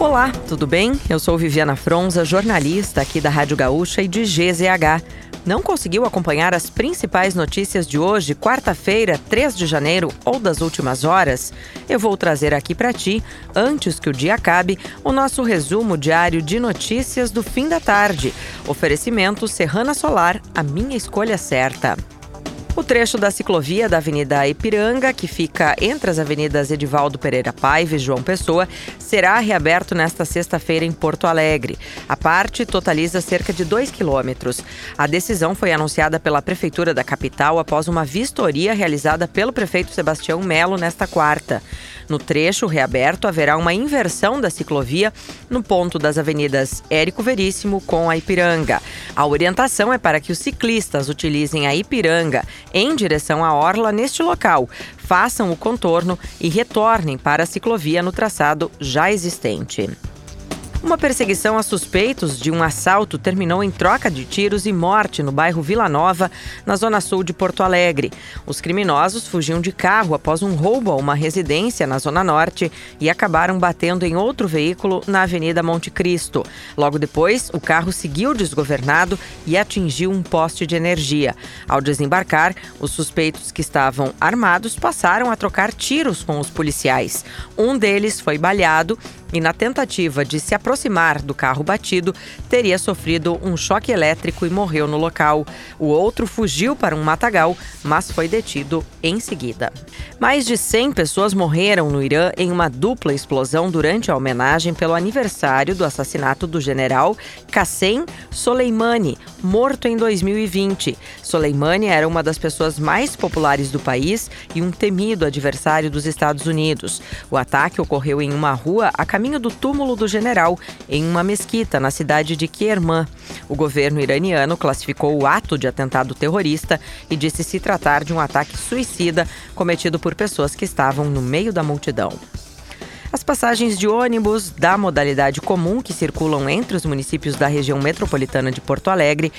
Olá, tudo bem? Eu sou Viviana Fronza, jornalista aqui da Rádio Gaúcha e de GZH. Não conseguiu acompanhar as principais notícias de hoje, quarta-feira, 3 de janeiro ou das últimas horas? Eu vou trazer aqui para ti, antes que o dia acabe, o nosso resumo diário de notícias do fim da tarde. Oferecimento Serrana Solar, a minha escolha certa. O trecho da ciclovia da Avenida Ipiranga, que fica entre as avenidas Edivaldo Pereira Paiva e João Pessoa, será reaberto nesta sexta-feira em Porto Alegre. A parte totaliza cerca de 2 quilômetros. A decisão foi anunciada pela Prefeitura da capital após uma vistoria realizada pelo prefeito Sebastião Melo nesta quarta. No trecho reaberto, haverá uma inversão da ciclovia no ponto das avenidas Érico Veríssimo com a Ipiranga. A orientação é para que os ciclistas utilizem a Ipiranga em direção à orla neste local, façam o contorno e retornem para a ciclovia no traçado já existente. Uma perseguição a suspeitos de um assalto terminou em troca de tiros e morte no bairro Vila Nova, na zona sul de Porto Alegre. Os criminosos fugiam de carro após um roubo a uma residência na zona norte e acabaram batendo em outro veículo na Avenida Monte Cristo. Logo depois, o carro seguiu desgovernado e atingiu um poste de energia. Ao desembarcar, os suspeitos que estavam armados passaram a trocar tiros com os policiais. Um deles foi baleado e, na tentativa de se aproximar do carro batido, teria sofrido um choque elétrico e morreu no local. O outro fugiu para um matagal, mas foi detido em seguida. Mais de 100 pessoas morreram no Irã em uma dupla explosão durante a homenagem pelo aniversário do assassinato do general Qassem Soleimani, morto em 2020. Soleimani era uma das pessoas mais populares do país e um temido adversário dos Estados Unidos. O ataque ocorreu em uma rua a caminho do túmulo do general, em uma mesquita na cidade de Kerman. O governo iraniano classificou o ato de atentado terrorista e disse se tratar de um ataque suicida cometido por pessoas que estavam no meio da multidão. As passagens de ônibus da modalidade comum que circulam entre os municípios da região metropolitana de Porto Alegre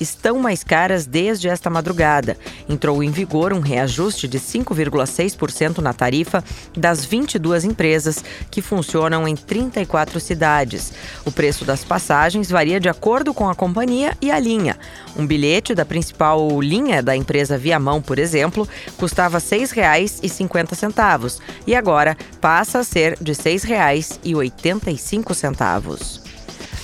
estão mais caras desde esta madrugada. Entrou em vigor um reajuste de 5,6% na tarifa das 22 empresas que funcionam em 34 cidades. O preço das passagens varia de acordo com a companhia e a linha. Um bilhete da principal linha da empresa Viamão, por exemplo, custava R$ 6,50 e agora passa a ser de R$ 6,85.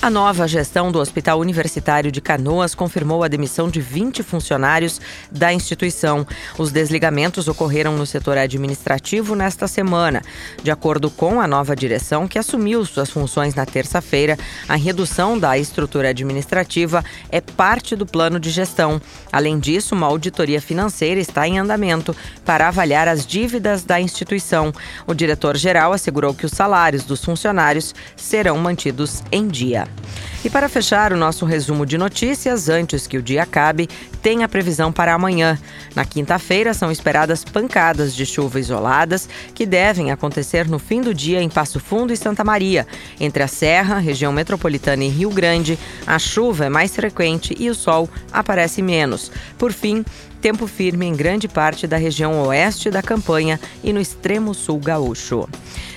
A nova gestão do Hospital Universitário de Canoas confirmou a demissão de 20 funcionários da instituição. Os desligamentos ocorreram no setor administrativo nesta semana. De acordo com a nova direção, que assumiu suas funções na terça-feira, a redução da estrutura administrativa é parte do plano de gestão. Além disso, uma auditoria financeira está em andamento para avaliar as dívidas da instituição. O diretor-geral assegurou que os salários dos funcionários serão mantidos em dia. E para fechar o nosso resumo de notícias, antes que o dia acabe, tem a previsão para amanhã. Na quinta-feira são esperadas pancadas de chuva isoladas que devem acontecer no fim do dia em Passo Fundo e Santa Maria. Entre a Serra, região metropolitana e Rio Grande, a chuva é mais frequente e o sol aparece menos. Por fim, tempo firme em grande parte da região oeste da campanha e no extremo sul gaúcho.